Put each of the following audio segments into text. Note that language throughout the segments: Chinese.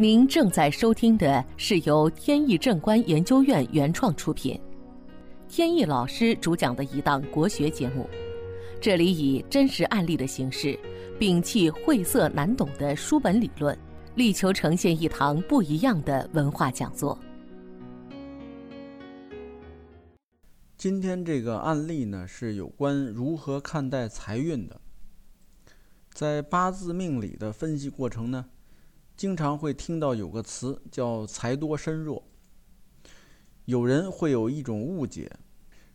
您正在收听的是由天意正观研究院原创出品，天意老师主讲的一档国学节目。这里以真实案例的形式，摒弃晦涩难懂的书本理论，力求呈现一堂不一样的文化讲座。今天这个案例呢，是有关如何看待财运的。在八字命理的分析过程呢，经常会听到有个词叫“财多身弱”。有人会有一种误解，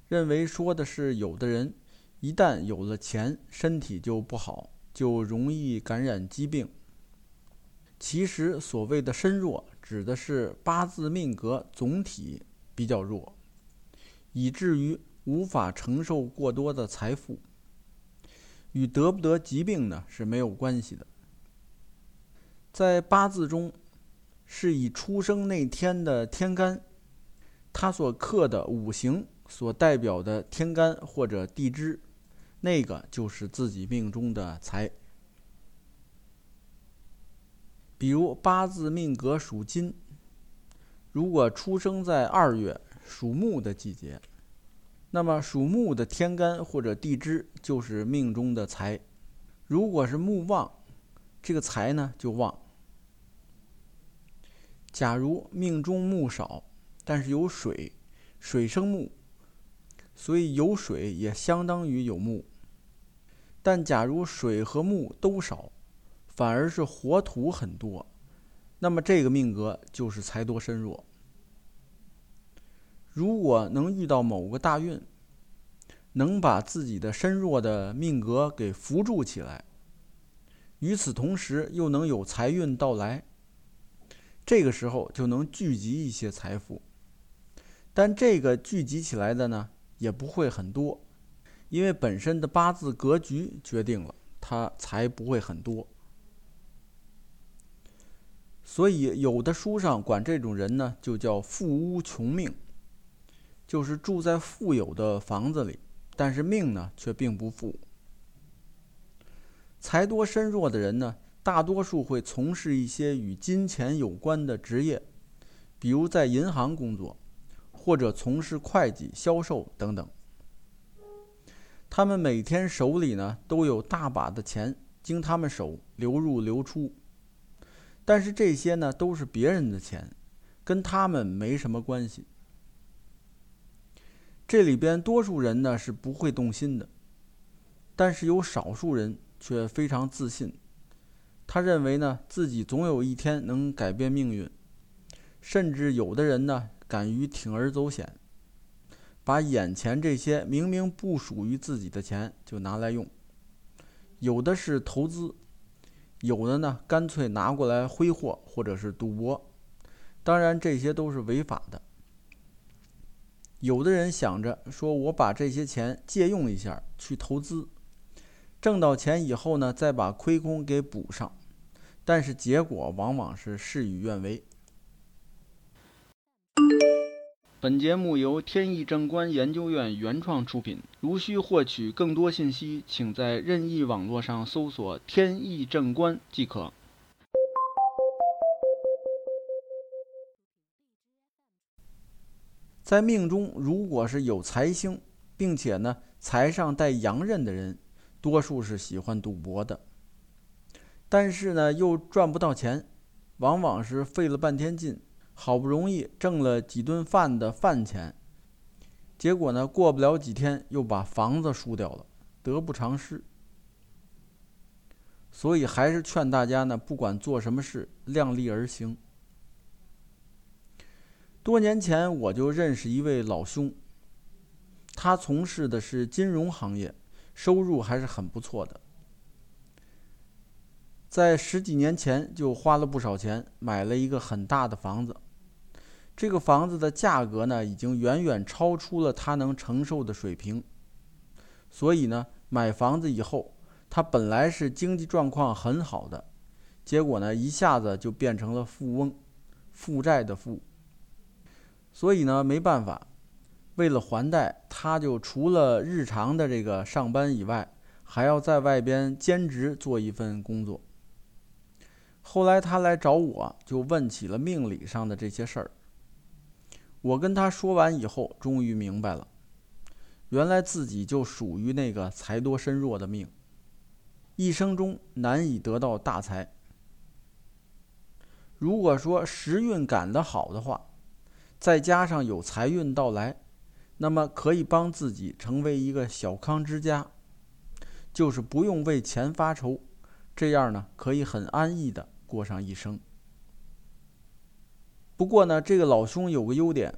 认为说的是有的人一旦有了钱，身体就不好，就容易感染疾病。其实所谓的身弱，指的是八字命格总体比较弱。以至于无法承受过多的财富，与得不得疾病呢是没有关系的。在八字中，是以出生那天的天干，它所克的五行所代表的天干或者地支，那个就是自己命中的财。比如八字命格属金，如果出生在二月。属木的季节，那么属木的天干或者地支就是命中的财。如果是木旺，这个财呢就旺。假如命中木少，但是有水，水生木，所以有水也相当于有木。但假如水和木都少，反而是火土很多，那么这个命格就是财多身弱。如果能遇到某个大运，能把自己的身弱的命格给扶助起来，与此同时又能有财运到来，这个时候就能聚集一些财富。但这个聚集起来的呢，也不会很多，因为本身的八字格局决定了他财不会很多。所以有的书上管这种人呢，就叫富屋穷命。就是住在富有的房子里，但是命呢却并不富。财多身弱的人呢，大多数会从事一些与金钱有关的职业，比如在银行工作，或者从事会计、销售等等。他们每天手里呢都有大把的钱经他们手流入流出，但是这些呢都是别人的钱，跟他们没什么关系。这里边多数人呢是不会动心的，但是有少数人却非常自信。他认为呢自己总有一天能改变命运，甚至有的人呢敢于铤而走险，把眼前这些明明不属于自己的钱就拿来用。有的是投资，有的呢干脆拿过来挥霍或者是赌博，当然这些都是违法的。有的人想着说：“我把这些钱借用一下去投资，挣到钱以后呢，再把亏空给补上。”但是结果往往是事与愿违。本节目由天意正观研究院原创出品。如需获取更多信息，请在任意网络上搜索“天意正观”即可。在命中，如果是有财星，并且呢财上带阳刃的人，多数是喜欢赌博的。但是呢又赚不到钱，往往是费了半天劲，好不容易挣了几顿饭的饭钱，结果呢过不了几天又把房子输掉了，得不偿失。所以还是劝大家呢，不管做什么事，量力而行。多年前我就认识一位老兄，他从事的是金融行业，收入还是很不错的。在十几年前就花了不少钱买了一个很大的房子，这个房子的价格呢已经远远超出了他能承受的水平，所以呢买房子以后，他本来是经济状况很好的，结果呢一下子就变成了富翁，负债的负。所以呢，没办法，为了还贷，他就除了日常的这个上班以外，还要在外边兼职做一份工作。后来他来找我，就问起了命理上的这些事儿。我跟他说完以后，终于明白了，原来自己就属于那个财多身弱的命，一生中难以得到大财。如果说时运赶得好的话，再加上有财运到来，那么可以帮自己成为一个小康之家，就是不用为钱发愁，这样呢可以很安逸的过上一生。不过呢，这个老兄有个优点，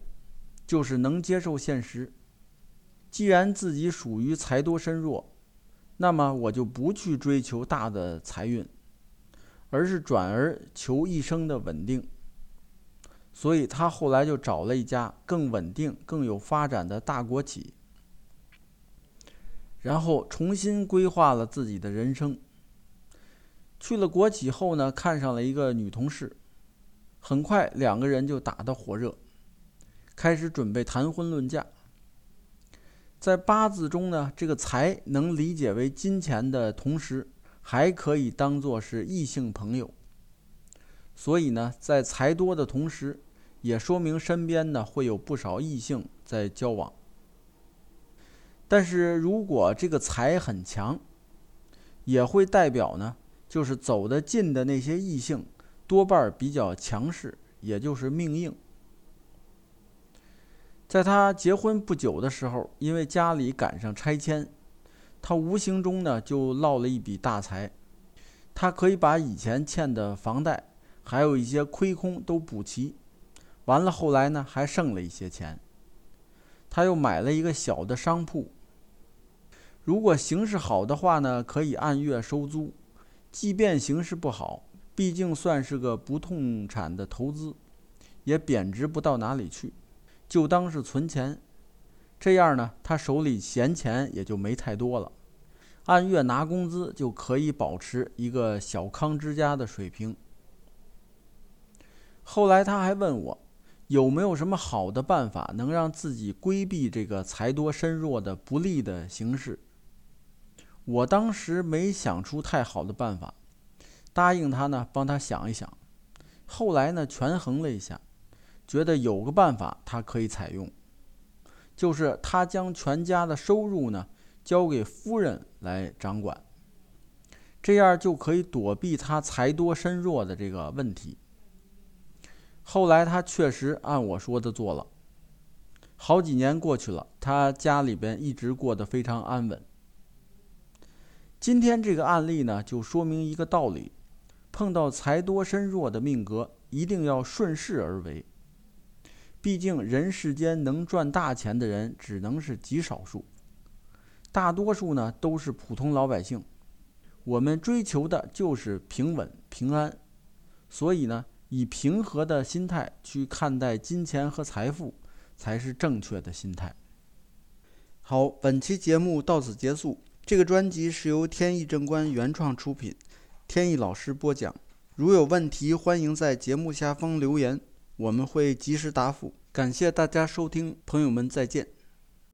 就是能接受现实。既然自己属于财多身弱，那么我就不去追求大的财运，而是转而求一生的稳定。所以他后来就找了一家更稳定、更有发展的大国企，然后重新规划了自己的人生。去了国企后呢，看上了一个女同事。很快，两个人就打得火热，开始准备谈婚论嫁。在八字中呢，这个财能理解为金钱的同时，还可以当做是异性朋友。所以呢，在财多的同时，也说明身边呢会有不少异性在交往。但是如果这个财很强，也会代表呢，就是走得近的那些异性。多半比较强势，也就是命硬。在他结婚不久的时候，因为家里赶上拆迁，他无形中呢就落了一笔大财。他可以把以前欠的房贷，还有一些亏空都补齐。完了，后来呢还剩了一些钱。他又买了一个小的商铺。如果形势好的话呢，可以按月收租；即便形势不好，毕竟算是个不动产的投资，也贬值不到哪里去，就当是存钱。这样呢，他手里闲钱也就没太多了，按月拿工资就可以保持一个小康之家的水平。后来他还问我，有没有什么好的办法能让自己规避这个财多身弱的不利的形势？我当时没想出太好的办法。答应他呢，帮他想一想。后来呢，权衡了一下，觉得有个办法他可以采用，就是他将全家的收入呢交给夫人来掌管，这样就可以躲避他财多身弱的这个问题。后来他确实按我说的做了，好几年过去了，他家里边一直过得非常安稳。今天这个案例呢，就说明一个道理。碰到财多身弱的命格，一定要顺势而为。毕竟人世间能赚大钱的人只能是极少数，大多数呢都是普通老百姓。我们追求的就是平稳平安，所以呢，以平和的心态去看待金钱和财富，才是正确的心态。好，本期节目到此结束。这个专辑是由天意正观原创出品。天意老师播讲，如有问题，欢迎在节目下方留言，我们会及时答复。感谢大家收听，朋友们再见。